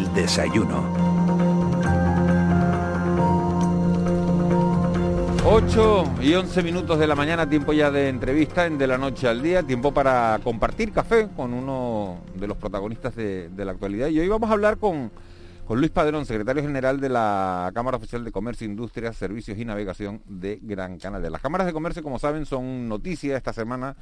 El desayuno. 8 y 11 minutos de la mañana, tiempo ya de entrevista en De la Noche al Día, tiempo para compartir café con uno de los protagonistas de, de la actualidad. Y hoy vamos a hablar con, con Luis Padrón, secretario general de la Cámara Oficial de Comercio, Industria, Servicios y Navegación de Gran Canaria. Las cámaras de comercio, como saben, son noticias esta semana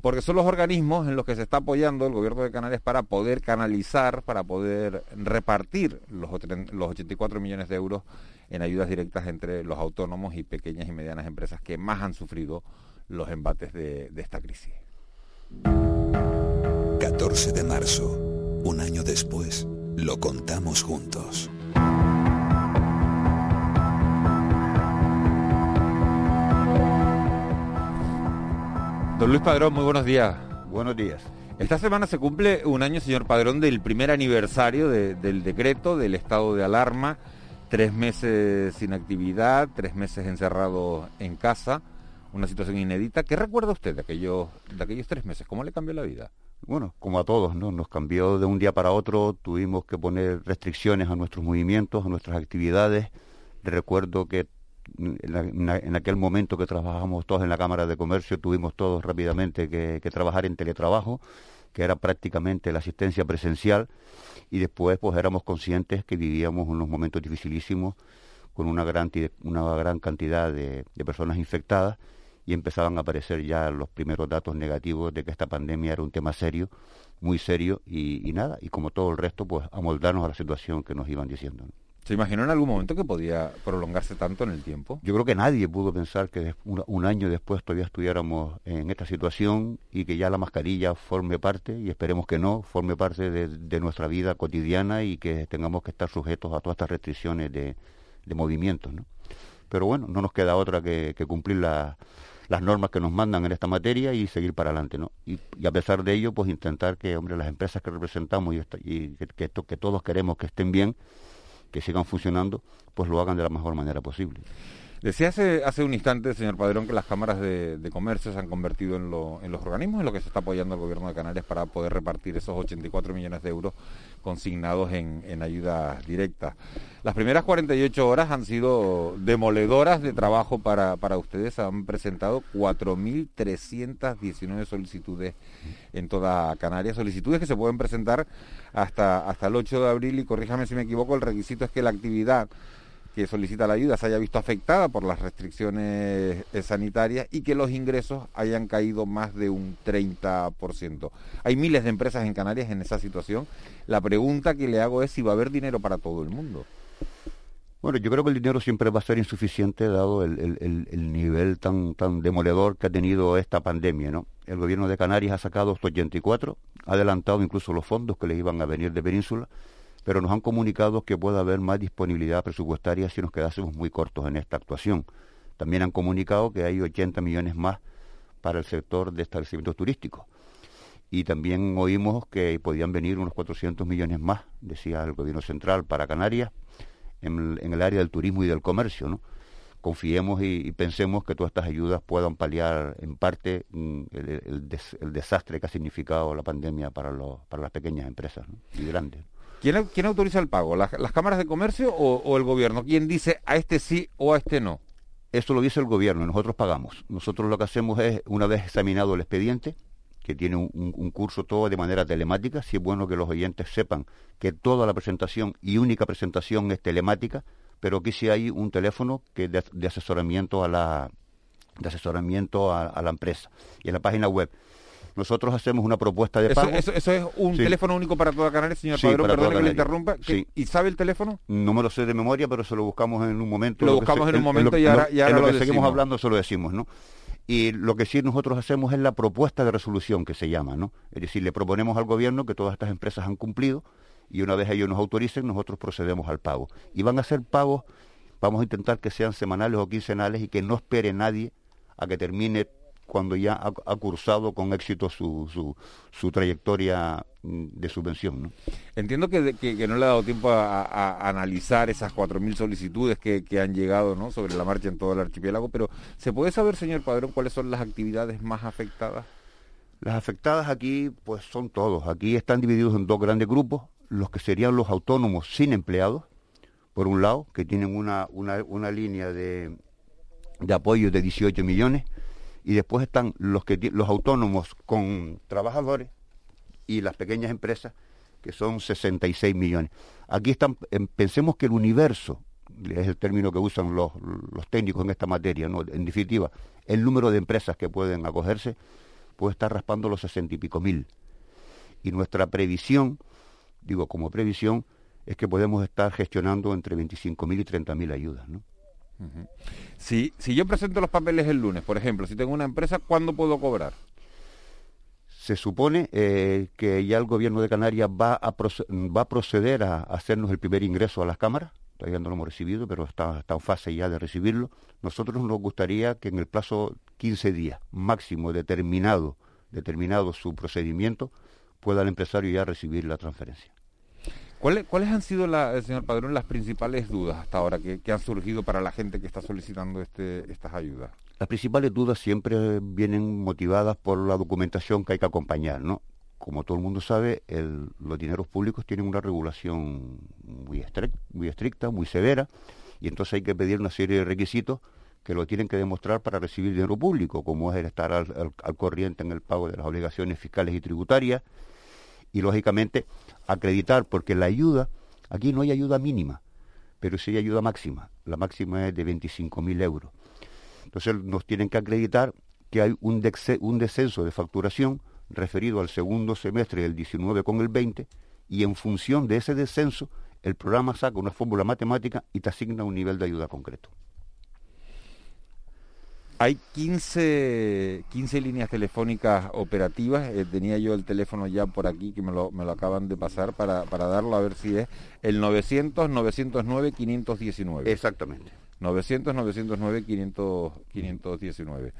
porque son los organismos en los que se está apoyando el gobierno de Canarias para poder canalizar, para poder repartir los, los 84 millones de euros en ayudas directas entre los autónomos y pequeñas y medianas empresas que más han sufrido los embates de, de esta crisis. 14 de marzo, un año después, lo contamos juntos. Don Luis Padrón, muy buenos días. Buenos días. Esta semana se cumple un año, señor Padrón, del primer aniversario de, del decreto del estado de alarma. Tres meses sin actividad, tres meses encerrado en casa, una situación inédita. ¿Qué recuerda usted de aquellos, de aquellos tres meses? ¿Cómo le cambió la vida? Bueno, como a todos, ¿no? Nos cambió de un día para otro, tuvimos que poner restricciones a nuestros movimientos, a nuestras actividades. Recuerdo que en, aquel momento que trabajamos todos en la Cámara de Comercio, tuvimos todos rápidamente que, trabajar en teletrabajo, que era prácticamente la asistencia presencial, y después pues éramos conscientes que vivíamos unos momentos dificilísimos con una gran, cantidad de, personas infectadas y empezaban a aparecer ya los primeros datos negativos de que esta pandemia era un tema serio, muy serio, y nada, y como todo el resto, pues amoldarnos a la situación que nos iban diciendo. ¿Se imaginó en algún momento que podía prolongarse tanto en el tiempo? Yo creo que nadie pudo pensar que un, año después todavía estuviéramos en esta situación y que ya la mascarilla forme parte, y esperemos que no, forme parte de, nuestra vida cotidiana y que tengamos que estar sujetos a todas estas restricciones de, de movimientos. ¿no? Pero bueno, no nos queda otra que, cumplir las normas que nos mandan en esta materia y seguir para adelante, ¿no? Y, a pesar de ello, pues intentar que, hombre, las empresas que representamos y, y que, que todos queremos que estén bien, que sigan funcionando, pues lo hagan de la mejor manera posible. Decía hace, hace un instante, señor Padrón, que las cámaras de, comercio se han convertido en, en, los organismos en los que se está apoyando el gobierno de Canarias para poder repartir esos 84 millones de euros consignados en, en ayudas directas. Las primeras 48 horas han sido demoledoras de trabajo para, para ustedes. Han presentado 4.319 solicitudes en toda Canarias. Solicitudes que se pueden presentar hasta, hasta el 8 de abril y corríjame si me equivoco, el requisito es que la actividad que solicita la ayuda se haya visto afectada por las restricciones eh, sanitarias y que los ingresos hayan caído más de un 30%. Hay miles de empresas en Canarias en esa situación. La pregunta que le hago es si va a haber dinero para todo el mundo. Bueno, yo creo que el dinero siempre va a ser insuficiente dado el, el, nivel tan, tan demoledor que ha tenido esta pandemia, ¿no? El gobierno de Canarias ha sacado 84, ha adelantado incluso los fondos que le iban a venir de Península, pero nos han comunicado que puede haber más disponibilidad presupuestaria si nos quedásemos muy cortos en esta actuación. También han comunicado que hay 80 millones más para el sector de establecimientos turísticos. Y también oímos que podían venir unos 400 millones más, decía el gobierno central, para Canarias, en, el área del turismo y del comercio. ¿no? Confiemos y, pensemos que todas estas ayudas puedan paliar en parte mm, el, desastre que ha significado la pandemia para, las pequeñas empresas y grandes. ¿Quién, autoriza el pago? ¿Las, cámaras de comercio o, el gobierno? ¿Quién dice a este sí o a este no? Eso lo dice el gobierno, nosotros pagamos. Nosotros lo que hacemos es, una vez examinado el expediente, que tiene un, curso todo de manera telemática, si es bueno que los oyentes sepan que toda la presentación y única presentación es telemática, pero que si hay un teléfono que de, asesoramiento a la de asesoramiento a la empresa. Y en la página web nosotros hacemos una propuesta de pago. Eso, es un teléfono único para toda Canarias, señor Padrón, perdón que le interrumpa. ¿Y sabe el teléfono? No me lo sé de memoria, pero se lo buscamos en un momento. Lo, buscamos en un momento y ahora, y ahora lo, que seguimos hablando se lo decimos, ¿no? Y lo que sí nosotros hacemos es la propuesta de resolución que se llama, ¿no? Es decir, le proponemos al gobierno que todas estas empresas han cumplido y una vez ellos nos autoricen, nosotros procedemos al pago. Y van a ser pagos, vamos a intentar que sean semanales o quincenales y que no espere nadie a que termine cuando ya ha, cursado con éxito su, su, trayectoria mm, de subvención. ¿no? Entiendo que, que, no le ha dado tiempo a, analizar esas 4.000 solicitudes que, que, han llegado ¿no? sobre la marcha en todo el archipiélago, pero ¿se puede saber, señor Padrón, cuáles son las actividades más afectadas? Las afectadas aquí, pues son todos. Aquí están divididos en dos grandes grupos. los que serían los autónomos sin empleados, por un lado, que tienen una, una, línea de, de apoyo de 18 millones, y después están los, que, los autónomos con trabajadores y las pequeñas empresas, que son 66 millones. Aquí están, em, pensemos que el universo, es el término que usan los, los técnicos en esta materia, ¿no? en definitiva, el número de empresas que pueden acogerse puede estar raspando los 60 y pico mil. Y nuestra previsión, digo como previsión, es que podemos estar gestionando entre 25 mil y 30 mil ayudas. ¿no? Si, si yo presento los papeles el lunes, por ejemplo, si tengo una empresa, ¿cuándo puedo cobrar? Se supone eh, que ya el gobierno de Canarias va a, va proceder a hacernos el primer ingreso a las cámaras. Todavía no lo hemos recibido, pero está, está en fase ya de recibirlo. Nosotros nos gustaría que en el plazo 15 días máximo determinado, determinado su procedimiento, pueda el empresario ya recibir la transferencia. ¿Cuáles, han sido, la, señor Padrón, las principales dudas hasta ahora que, han surgido para la gente que está solicitando este, estas ayudas? Las principales dudas siempre vienen motivadas por la documentación que hay que acompañar, ¿no? Como todo el mundo sabe, los dineros públicos tienen una regulación muy, muy estricta, muy severa, y entonces hay que pedir una serie de requisitos que lo tienen que demostrar para recibir dinero público, como es el estar al, al corriente en el pago de las obligaciones fiscales y tributarias, y lógicamente acreditar, porque la ayuda, aquí no hay ayuda mínima, pero sí hay ayuda máxima. La máxima es de 25.000 euros. Entonces nos tienen que acreditar que hay un, un descenso de facturación referido al segundo semestre del 19 con el 20 y en función de ese descenso el programa saca una fórmula matemática y te asigna un nivel de ayuda concreto. Hay 15, 15 líneas telefónicas operativas. Eh, tenía yo el teléfono ya por aquí que me lo, me lo acaban de pasar para, para darlo a ver si es el 900 909 519. Exactamente. 900 909 500, 519.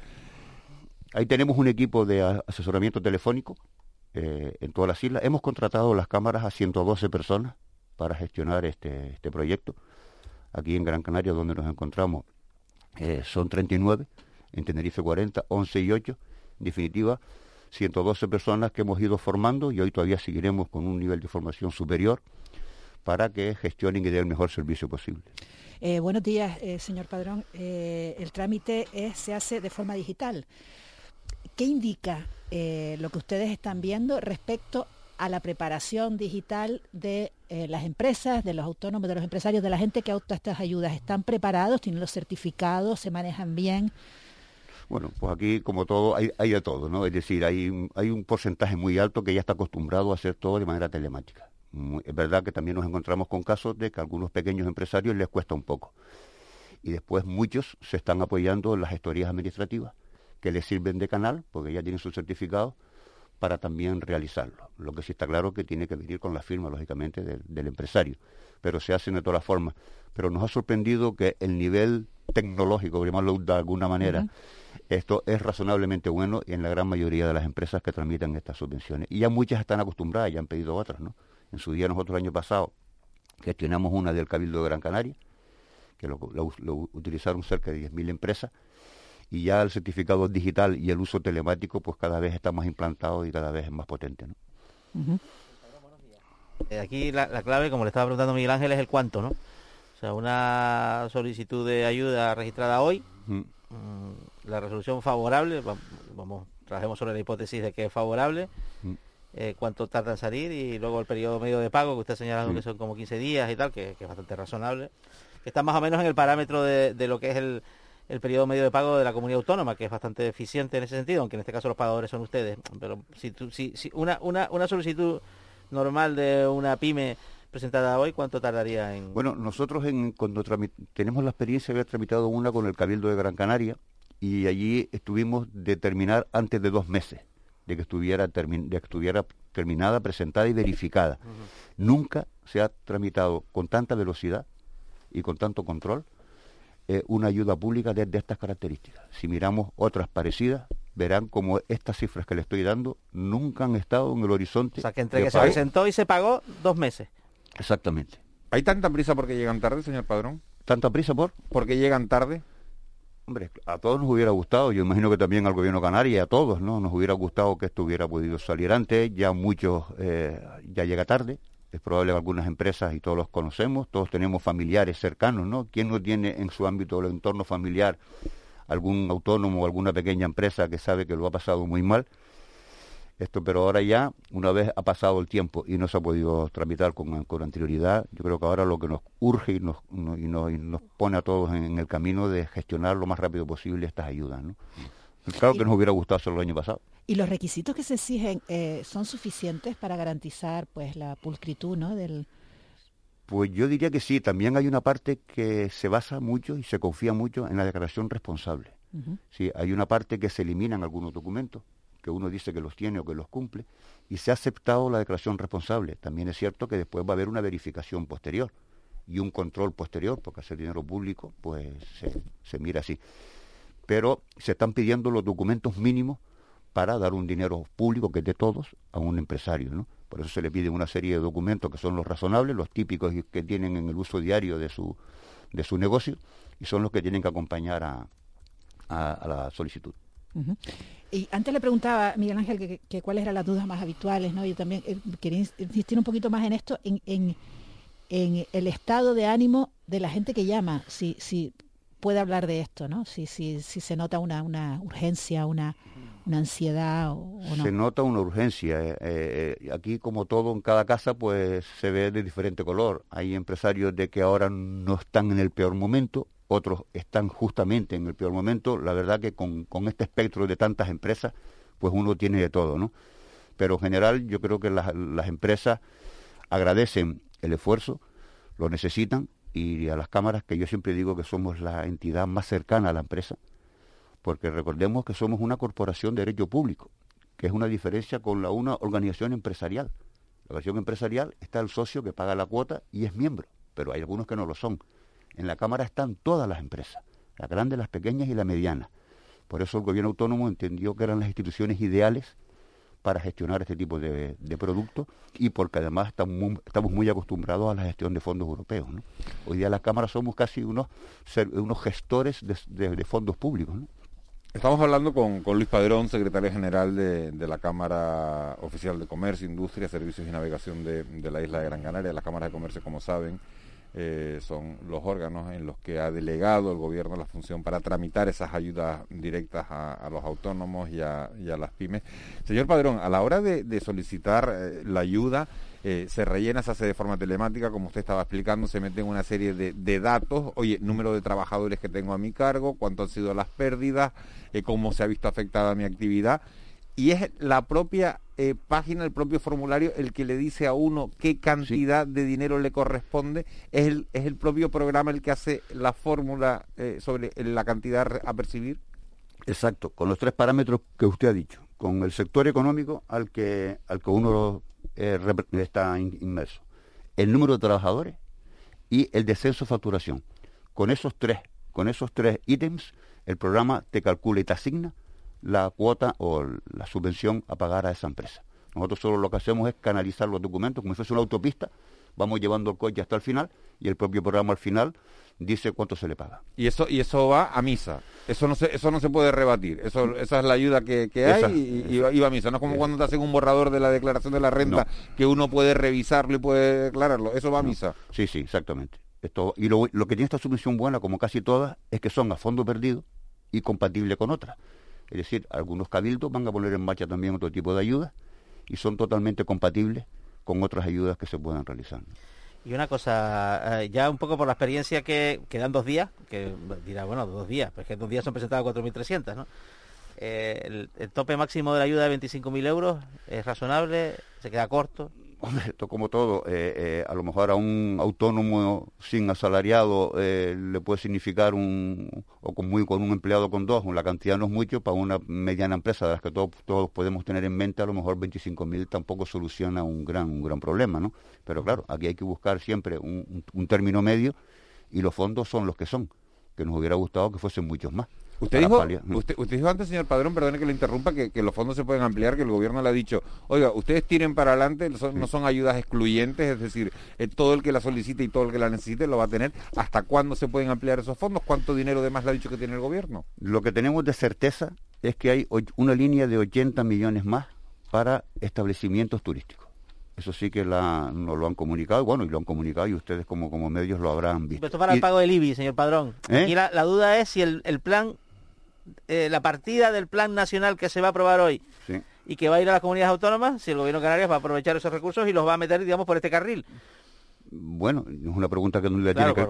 Ahí tenemos un equipo de asesoramiento telefónico eh, en todas las islas. Hemos contratado las cámaras a 112 personas para gestionar este, este proyecto. Aquí en Gran Canaria, donde nos encontramos, eh, son 39 en Tenerife 40, 11 y 8. En definitiva, 112 personas que hemos ido formando y hoy todavía seguiremos con un nivel de formación superior para que gestionen y den el mejor servicio posible. Eh, buenos días, eh, señor Padrón. Eh, el trámite se hace de forma digital. ¿Qué indica lo que ustedes están viendo respecto a la preparación digital de las empresas, de los autónomos, de los empresarios, de la gente que opta estas ayudas? ¿Están preparados? ¿Tienen los certificados? ¿Se manejan bien? Bueno, pues aquí, como todo, hay, de todo, ¿no? Es decir, hay, hay un porcentaje muy alto que ya está acostumbrado a hacer todo de manera telemática. Es verdad que también nos encontramos con casos de que a algunos pequeños empresarios les cuesta un poco. Y después muchos se están apoyando en las gestorías administrativas que les sirven de canal, porque ya tienen su certificado, para también realizarlo. Lo que sí está claro que tiene que venir con la firma, lógicamente, del, empresario. Pero se hacen de todas formas. Pero nos ha sorprendido que el nivel tecnológico, por llamarlo de alguna manera, esto es razonablemente bueno en la gran mayoría de las empresas que transmiten estas subvenciones. Y ya muchas están acostumbradas, ya han pedido otras, ¿no? En su día nosotros el año pasado gestionamos una del Cabildo de Gran Canaria, que lo, utilizaron cerca de 10.000 empresas, y ya el certificado digital y el uso telemático pues cada vez está más implantado y cada vez es más potente, ¿no? Eh, aquí la, clave, como le estaba preguntando Miguel Ángel, es el cuánto, ¿no? O sea, una solicitud de ayuda registrada hoy, la resolución favorable, vamos, trabajemos sobre la hipótesis de que es favorable, mm. eh, cuánto tarda en salir y luego el periodo medio de pago, que usted señalado que mm. son como 15 días y tal, que, es bastante razonable, que está más o menos en el parámetro de, lo que es el, el periodo medio de pago de la comunidad autónoma, que es bastante eficiente en ese sentido, aunque en este caso los pagadores son ustedes. Pero si, si, si una, una, una solicitud normal de una pyme presentada hoy, ¿cuánto tardaría en...? Bueno, nosotros en, cuando tenemos la experiencia de haber tramitado una con el Cabildo de Gran Canaria y allí estuvimos de terminar antes de dos meses de que estuviera, de que estuviera terminada, presentada y verificada. Nunca se ha tramitado con tanta velocidad y con tanto control eh, una ayuda pública de, estas características. Si miramos otras parecidas, verán como estas cifras que le estoy dando nunca han estado en el horizonte. O sea, que entre que se presentó y se pagó, dos meses. Exactamente. ¿Hay tanta prisa porque llegan tarde, señor Padrón? ¿Tanta prisa por? Porque llegan tarde. Hombre, a todos nos hubiera gustado, yo imagino que también al gobierno canario y a todos, ¿no? Nos hubiera gustado que esto hubiera podido salir antes, ya muchos, eh, ya llega tarde, es probable que algunas empresas y todos los conocemos, todos tenemos familiares cercanos, ¿no? ¿Quién no tiene en su ámbito del entorno familiar algún autónomo o alguna pequeña empresa que sabe que lo ha pasado muy mal? Esto, pero ahora ya, una vez ha pasado el tiempo y no se ha podido tramitar con, con anterioridad, yo creo que ahora lo que nos urge y nos, y nos, pone a todos en, el camino de gestionar lo más rápido posible estas ayudas. ¿no? Claro que nos hubiera gustado hacerlo el año pasado. ¿Y los requisitos que se exigen eh, son suficientes para garantizar pues la pulcritud ¿no? del, pues yo diría que sí, también hay una parte que se basa mucho y se confía mucho en la declaración responsable. Sí, hay una parte que se eliminan algunos documentos, que uno dice que los tiene o que los cumple, y se ha aceptado la declaración responsable. También es cierto que después va a haber una verificación posterior y un control posterior, porque hacer dinero público, pues se, mira así. Pero se están pidiendo los documentos mínimos para dar un dinero público que es de todos a un empresario, ¿no? Por eso se le pide una serie de documentos que son los razonables, los típicos que tienen en el uso diario de su, de su negocio, y son los que tienen que acompañar a, a, la solicitud. Y antes le preguntaba, Miguel Ángel, que, cuáles eran las dudas más habituales, ¿no? Yo también eh, quería insistir un poquito más en esto, en, en, el estado de ánimo de la gente que llama, si, si puede hablar de esto, ¿no? Si, si, si se nota una, una urgencia, una, una ansiedad o, no. Se nota una urgencia. Eh, eh, aquí, como todo en cada casa, pues se ve de diferente color. Hay empresarios de que ahora no están en el peor momento, otros están justamente en el peor momento. La verdad que con, este espectro de tantas empresas, pues uno tiene de todo, ¿no? Pero en general yo creo que las, las empresas agradecen el esfuerzo, lo necesitan, y a las cámaras, que yo siempre digo que somos la entidad más cercana a la empresa, porque recordemos que somos una corporación de derecho público, que es una diferencia con la, una organización empresarial. La organización empresarial está el socio que paga la cuota y es miembro, pero hay algunos que no lo son. En la Cámara están todas las empresas, las grandes, las pequeñas y las medianas. Por eso el gobierno autónomo entendió que eran las instituciones ideales para gestionar este tipo de, productos y porque además estamos muy, acostumbrados a la gestión de fondos europeos. Hoy día las cámaras somos casi unos, gestores de, fondos públicos. Estamos hablando con, Luis Padrón, secretario general de, la Cámara Oficial de Comercio, Industria, Servicios y Navegación de, de la isla de Gran Canaria. Las cámaras de comercio, como saben, eh, son los órganos en los que ha delegado el gobierno la función para tramitar esas ayudas directas a, los autónomos y a, las pymes. Señor Padrón, a la hora de, solicitar eh, la ayuda, eh, se rellena, se hace de forma telemática, como usted estaba explicando, se meten una serie de, datos, oye, número de trabajadores que tengo a mi cargo, cuánto han sido las pérdidas, cómo se ha visto afectada mi actividad y es la propia eh, página, el propio formulario, el que le dice a uno qué cantidad de dinero le corresponde, es el, es el propio programa el que hace la fórmula eh, sobre la cantidad a percibir. Exacto, con los tres parámetros que usted ha dicho, con el sector económico al que, al que uno eh, está inmerso, el número de trabajadores y el descenso de facturación. Con esos tres, con esos tres ítems, el programa te calcula y te asigna la cuota o la subvención a pagar a esa empresa. Nosotros solo lo que hacemos es canalizar los documentos como si fuese una autopista, vamos llevando el coche hasta el final y el propio programa al final dice cuánto se le paga. Y eso y eso va a misa. Eso no se eso no se puede rebatir. Eso esa es la ayuda que, hay y, va a misa. No es como cuando te hacen un borrador de la declaración de la renta que uno puede revisarlo y puede declararlo. Eso va a misa. Sí, sí, exactamente. Esto, y lo, lo que tiene esta subvención buena, como casi todas, es que son a fondo perdido y compatible con otras. Es decir, algunos cabildos van a poner en marcha también otro tipo de ayudas y son totalmente compatibles con otras ayudas que se puedan realizar. Y una cosa, eh, ya un poco por la experiencia que quedan dos días, que dirá, bueno, dos días, pero es que dos días son presentadas 4.300, ¿no? Eh, el, el, tope máximo de la ayuda de 25.000 euros es razonable, se queda corto. Esto como todo, eh, eh, a lo mejor a un autónomo sin asalariado eh, le puede significar un, o con, muy, con un empleado con dos, la cantidad no es mucho, para una mediana empresa de las que todos, todos podemos tener en mente, a lo mejor 25.000 tampoco soluciona un gran, un gran problema, ¿no? Pero claro, aquí hay que buscar siempre un, un término medio y los fondos son los que son, que nos hubiera gustado que fuesen muchos más. Usted dijo, usted, dijo antes, señor Padrón, perdone que lo interrumpa, que, los fondos se pueden ampliar, que el gobierno le ha dicho, oiga, ustedes tiren para adelante, no son ayudas excluyentes, es decir, eh, todo el que la solicite y todo el que la necesite lo va a tener. ¿Hasta cuándo se pueden ampliar esos fondos? ¿Cuánto dinero de más le ha dicho que tiene el gobierno? Lo que tenemos de certeza es que hay una línea de 80 millones más para establecimientos turísticos. Eso sí que la, nos lo han comunicado, bueno, y lo han comunicado y ustedes como, como medios lo habrán visto. Esto para el pago del IBI, señor Padrón. ¿Eh? Aquí la, duda es si el, plan, eh, la partida del plan nacional que se va a aprobar hoy y que va a ir a las comunidades autónomas, si el gobierno de Canarias va a aprovechar esos recursos y los va a meter, digamos, por este carril. Bueno, es una pregunta que le tiene, que,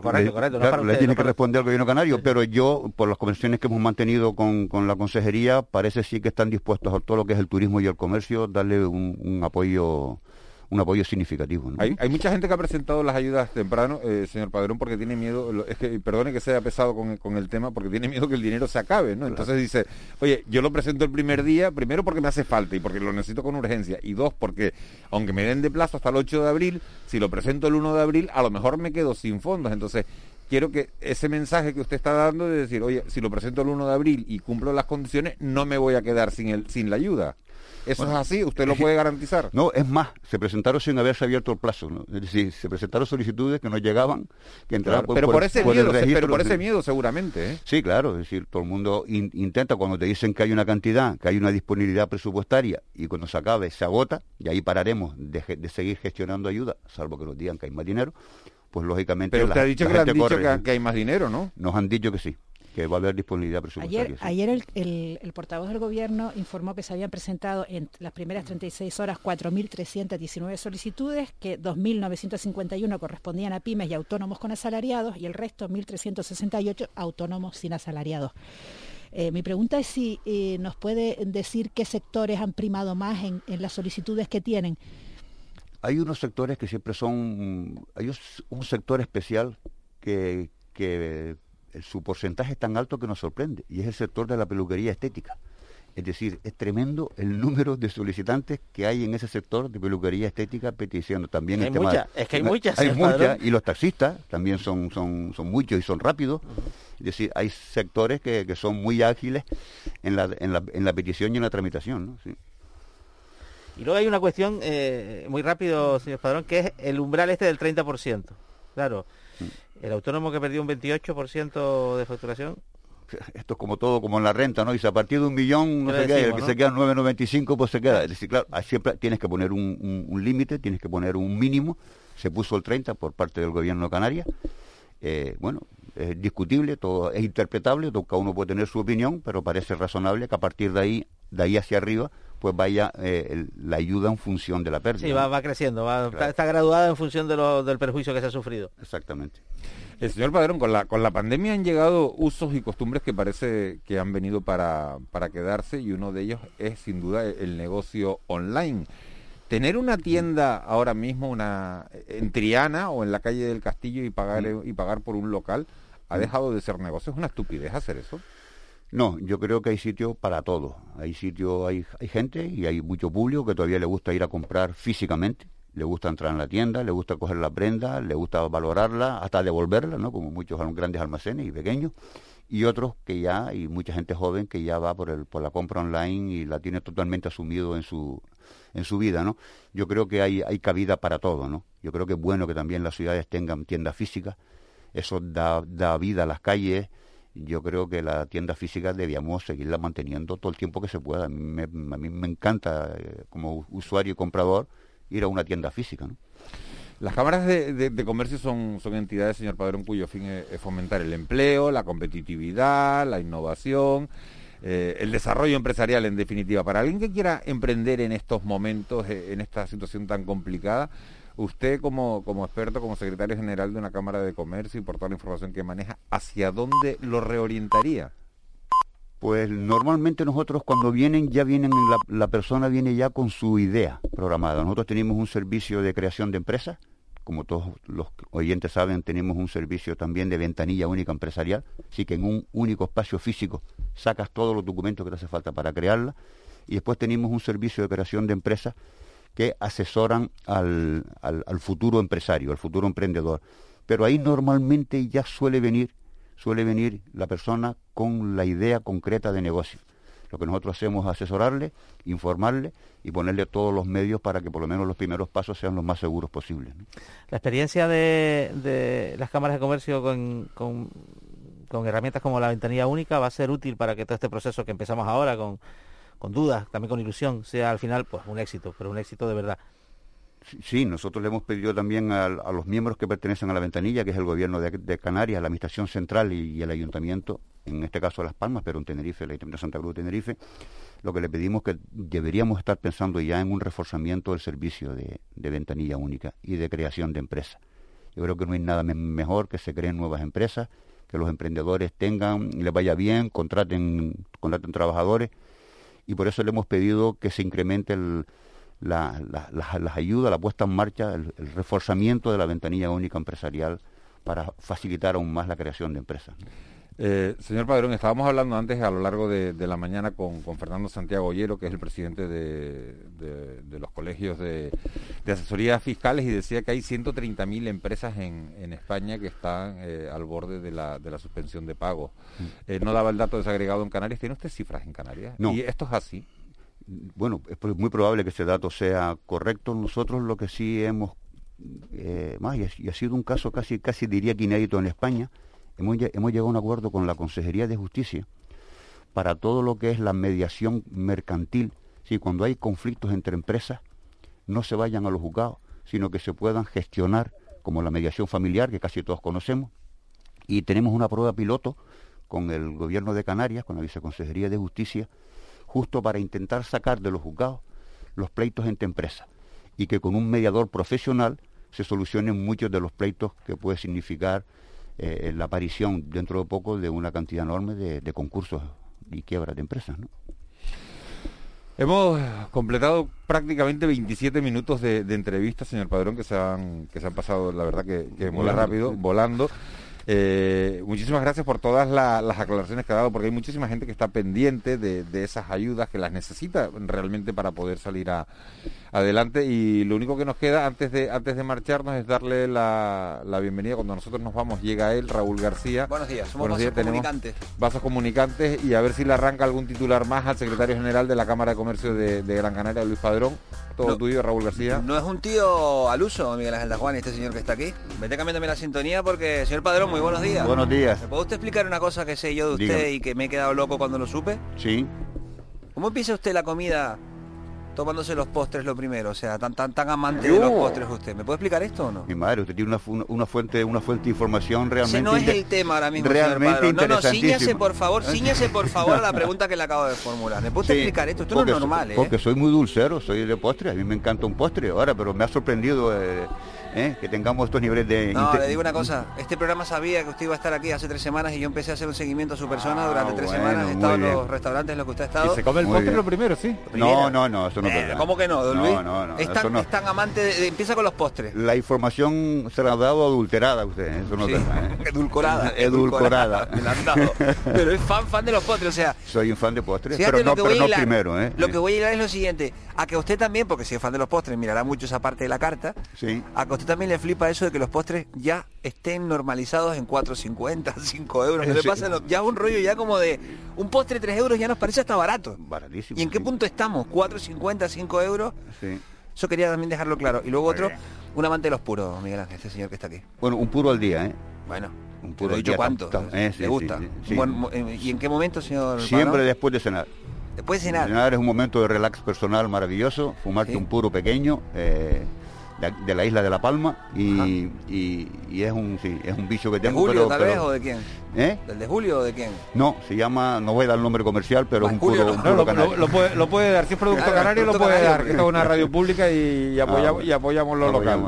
tiene que responder al gobierno canario, pero yo, por las conversaciones que hemos mantenido con, con, la consejería, parece sí que están dispuestos a todo lo que es el turismo y el comercio, darle un apoyo un apoyo significativo. Hay, mucha gente que ha presentado las ayudas temprano, eh, señor Padrón, porque tiene miedo, es que, perdone que sea pesado con, el tema, porque tiene miedo que el dinero se acabe, ¿no? Entonces dice, oye, yo lo presento el primer día, primero porque me hace falta y porque lo necesito con urgencia, y dos, porque aunque me den de plazo hasta el 8 de abril, si lo presento el 1 de abril, a lo mejor me quedo sin fondos. Entonces, quiero que ese mensaje que usted está dando de decir, oye, si lo presento el 1 de abril y cumplo las condiciones, no me voy a quedar sin, el, sin la ayuda. ¿Eso es así? ¿Usted lo puede garantizar? No, es más, se presentaron sin haberse abierto el plazo. Es decir, se presentaron solicitudes que no llegaban, que entraban por, pero por, ese miedo, Pero por ese miedo seguramente. ¿eh? Sí, claro, es decir, todo el mundo intenta cuando te dicen que hay una cantidad, que hay una disponibilidad presupuestaria y cuando se acabe se agota y ahí pararemos de, seguir gestionando ayuda, salvo que nos digan que hay más dinero, pues lógicamente... Pero usted ha dicho que han dicho que hay más dinero, ¿no? Nos han dicho que sí que va a haber disponibilidad presupuestaria. Ayer, ayer el, portavoz del Gobierno informó que se habían presentado en las primeras 36 horas 4.319 solicitudes, que 2.951 correspondían a pymes y autónomos con asalariados y el resto 1.368 autónomos sin asalariados. Eh, mi pregunta es si eh, nos puede decir qué sectores han primado más en, las solicitudes que tienen. Hay unos sectores que siempre son, hay un sector especial que, que su porcentaje es tan alto que nos sorprende, y es el sector de la peluquería estética. Es decir, es tremendo el número de solicitantes que hay en ese sector de peluquería estética peticiando. También el tema es que hay muchas hay muchas y los taxistas también son son son muchos y son rápidos. Es decir hay sectores que, que son muy ágiles en la, en la, en la petición y en la tramitación ¿no? y luego hay una cuestión eh, muy rápido señor Padrón que es el umbral este del 30% claro el autónomo que perdió un 28% de facturación. Esto es como todo, como en la renta, ¿no? Y si a partir de un millón, no se queda, el que se queda 9,95, pues se queda. Es decir, claro, siempre tienes que poner un, límite, tienes que poner un mínimo. Se puso el 30 por parte del gobierno de Canarias. Eh, bueno, es discutible, todo es interpretable, cada uno puede tener su opinión, pero parece razonable que a partir de ahí, de ahí hacia arriba, pues vaya eh, la ayuda en función de la pérdida. Sí, va, creciendo, va, está, graduada en función de lo, del perjuicio que se ha sufrido. Exactamente. El eh, señor Padrón, con la, con la pandemia han llegado usos y costumbres que parece que han venido para, para quedarse y uno de ellos es sin duda el negocio online. Tener una tienda ahora mismo una en Triana o en la calle del Castillo y pagar, mm. y pagar por un local ha mm. dejado de ser negocio. Es una estupidez hacer eso. No, yo creo que hay sitio para todo. Hay sitio, hay, hay gente y hay mucho público que todavía le gusta ir a comprar físicamente, le gusta entrar en la tienda, le gusta coger la prenda, le gusta valorarla, hasta devolverla, ¿no? Como muchos grandes almacenes y pequeños. Y otros que ya, hay mucha gente joven que ya va por, el, por la compra online y la tiene totalmente asumido en su, en su vida, ¿no? Yo creo que hay, hay cabida para todo, ¿no? Yo creo que es bueno que también las ciudades tengan tiendas físicas. Eso da, da vida a las calles, yo creo que la tienda física debíamos seguirla manteniendo todo el tiempo que se pueda. A mí me, encanta, eh, como usuario y comprador, ir a una tienda física. Las cámaras de, comercio son, son, entidades, señor Padrón, cuyo fin es, fomentar el empleo, la competitividad, la innovación, eh, el desarrollo empresarial, en definitiva. Para alguien que quiera emprender en estos momentos, eh, en esta situación tan complicada, Usted como, como experto, como secretario general de una Cámara de Comercio y por toda la información que maneja, ¿hacia dónde lo reorientaría? Pues normalmente nosotros cuando vienen ya vienen, la, la, persona viene ya con su idea programada. Nosotros tenemos un servicio de creación de empresas, como todos los oyentes saben, tenemos un servicio también de ventanilla única empresarial, así que en un único espacio físico sacas todos los documentos que te hace falta para crearla. Y después tenemos un servicio de creación de empresas que asesoran al, al, futuro empresario, al futuro emprendedor. Pero ahí normalmente ya suele venir, suele venir la persona con la idea concreta de negocio. Lo que nosotros hacemos es asesorarle, informarle y ponerle todos los medios para que por lo menos los primeros pasos sean los más seguros posibles. La experiencia de, de, las cámaras de comercio con, con, con herramientas como la ventanilla única va a ser útil para que todo este proceso que empezamos ahora con con dudas, también con ilusión, sea al final pues un éxito, pero un éxito de verdad. Sí, nosotros le hemos pedido también a, los miembros que pertenecen a la ventanilla, que es el gobierno de, Canarias, la Administración Central y, el Ayuntamiento, en este caso Las Palmas, pero en Tenerife, el Ayuntamiento de Santa Cruz de Tenerife, lo que le pedimos que deberíamos estar pensando ya en un reforzamiento del servicio de, ventanilla única y de creación de empresas. Yo creo que no hay nada mejor que se creen nuevas empresas, que los emprendedores tengan, les vaya bien, contraten, contraten trabajadores, y por eso le hemos pedido que se incremente el la, las ayudas, la puesta en marcha, el, reforzamiento de la ventanilla única empresarial para facilitar aún más la creación de empresas. Eh, señor Padrón, estábamos hablando antes a lo largo de, la mañana con, Fernando Santiago Ollero, que es el presidente de, los colegios de, asesorías fiscales, y decía que hay 130.000 empresas en, España que están eh, al borde de la, suspensión de pagos. Eh, no daba el dato desagregado en Canarias. ¿Tiene usted cifras en Canarias? No. ¿Y esto es así? bueno, es muy probable que ese dato sea correcto. Nosotros lo que sí hemos, eh, más, y ha, sido un caso casi, casi diría que inédito en España, hemos, llegado a un acuerdo con la Consejería de Justicia para todo lo que es la mediación mercantil. Si cuando hay conflictos entre empresas, no se vayan a los juzgados, sino que se puedan gestionar como la mediación familiar, que casi todos conocemos. Y tenemos una prueba piloto con el gobierno de Canarias, con la Viceconsejería de Justicia, justo para intentar sacar de los juzgados los pleitos entre empresas y que con un mediador profesional se solucionen muchos de los pleitos que puede significar eh, la aparición dentro de poco de una cantidad enorme de, concursos y quiebras de empresas. Hemos completado prácticamente 27 minutos de, entrevista, señor Padrón, que se han, que se han pasado, la verdad, que, que muy rápido, volando. Eh, muchísimas gracias por todas las aclaraciones que ha dado, porque hay muchísima gente que está pendiente de, esas ayudas, que las necesita realmente para poder salir adelante. Y lo único que nos queda antes de, antes de marcharnos es darle la, bienvenida. Cuando nosotros nos vamos, llega él, Raúl García. Buenos días, somos Buenos días, comunicantes. Vasos comunicantes y a ver si le arranca algún titular más al secretario general de la Cámara de Comercio de, Gran Canaria, Luis Padrón. Todo tuyo, Raúl García. No es un tío al uso, Miguel Ángel Juan, este señor que está aquí. Vete cambiándome la sintonía porque, señor Padrón, muy buenos días. Buenos días. ¿Me puede usted explicar una cosa que sé yo de usted y que me he quedado loco cuando lo supe? Sí. ¿Cómo empieza usted la comida tomándose los postres lo primero? O sea, tan tan tan amante de los postres usted. ¿Me puede explicar esto o no? Mi madre, usted tiene una, una fuente una fuente de información realmente Ese no es el tema ahora mismo, Realmente No, no, ciñase por favor, ciñase por favor a la pregunta que le acabo de formular. ¿Me puede explicar esto? Esto no es normal, ¿eh? Porque soy muy dulcero, soy de postre, a mí me encanta un postre ahora, pero me ha sorprendido eh, ¿eh? que tengamos estos niveles de... No, le digo una cosa, este programa sabía que usted iba a estar aquí hace tres semanas y yo empecé a hacer un seguimiento a su persona ah, durante tres semanas, he estado en los restaurantes en los que usted ha estado. ¿Y se come el postre lo primero, sí? No, no, no, eso no eh, ¿Cómo que no, don Luis? No, no, no. Es tan, amante, de, empieza con los postres. La información se la ha dado adulterada a usted, ¿eh? eso no sí. Edulcorada. Edulcorada. Me la han dado. Pero es fan, fan de los postres, o sea... Soy un fan de postres, pero no, pero no primero, ¿eh? Lo que voy a hilar es lo siguiente, a que usted también, porque si es fan de los postres, mirará mucho esa parte de la carta, sí. a que usted también le flipa eso de que los postres ya estén normalizados en 4.50, 5 euros. ¿Qué le pasa? Ya un rollo ya como de un postre 3 euros ya nos parece hasta barato. Baratísimo. ¿Y en qué punto estamos? ¿4.50, 5 euros? Sí. Eso quería también dejarlo claro. Y luego otro, un amante de los puros, Miguel Ángel, este señor que está aquí. Bueno, un puro al día, ¿eh? Bueno. Un puro dicho cuánto. Eh, ¿Le gusta? Eh, ¿Y en qué momento, señor? Siempre después de cenar. Después de cenar. Cenar es un momento de relax personal maravilloso, fumarte un puro pequeño. Eh, de, la isla de La Palma y, y, es un sí, es un bicho que tengo. ¿De Julio tal vez o de quién? ¿Eh? ¿Del de Julio o de quién? No, se llama, no voy a dar el nombre comercial, pero es un puro, lo, puede, lo, puede, dar, si es producto canario lo puede dar, que es una radio pública y, ah, apoyamos, y apoyamos lo local.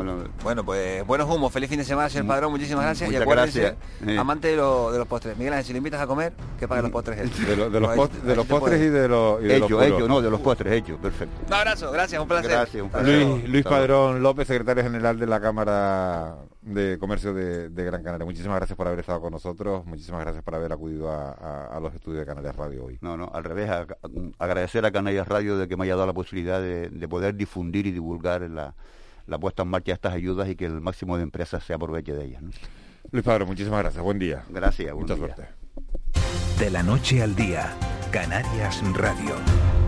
Bueno, pues buenos humos, feliz fin de semana, señor Padrón, muchísimas gracias y acuérdense, amante de, de, los postres. Miguel Ángel, si le invitas a comer, que pague los postres De, de, los, postres y de los... Hecho, hecho, no, de los postres, hecho, perfecto. Un abrazo, gracias, un placer. Gracias, un placer. Luis, Luis Padrón López, secretario general de la Cámara de Comercio de, Gran Canaria. Muchísimas gracias por haber estado con nosotros, muchísimas gracias por haber acudido a, los estudios de Canarias Radio hoy. No, no, al revés, agradecer a Canarias Radio de que me haya dado la posibilidad de, poder difundir y divulgar la, puesta en marcha de estas ayudas y que el máximo de empresas se aproveche de ellas. Luis Padre, muchísimas gracias, buen día. Gracias, mucha suerte. De la noche al día, Canarias Radio.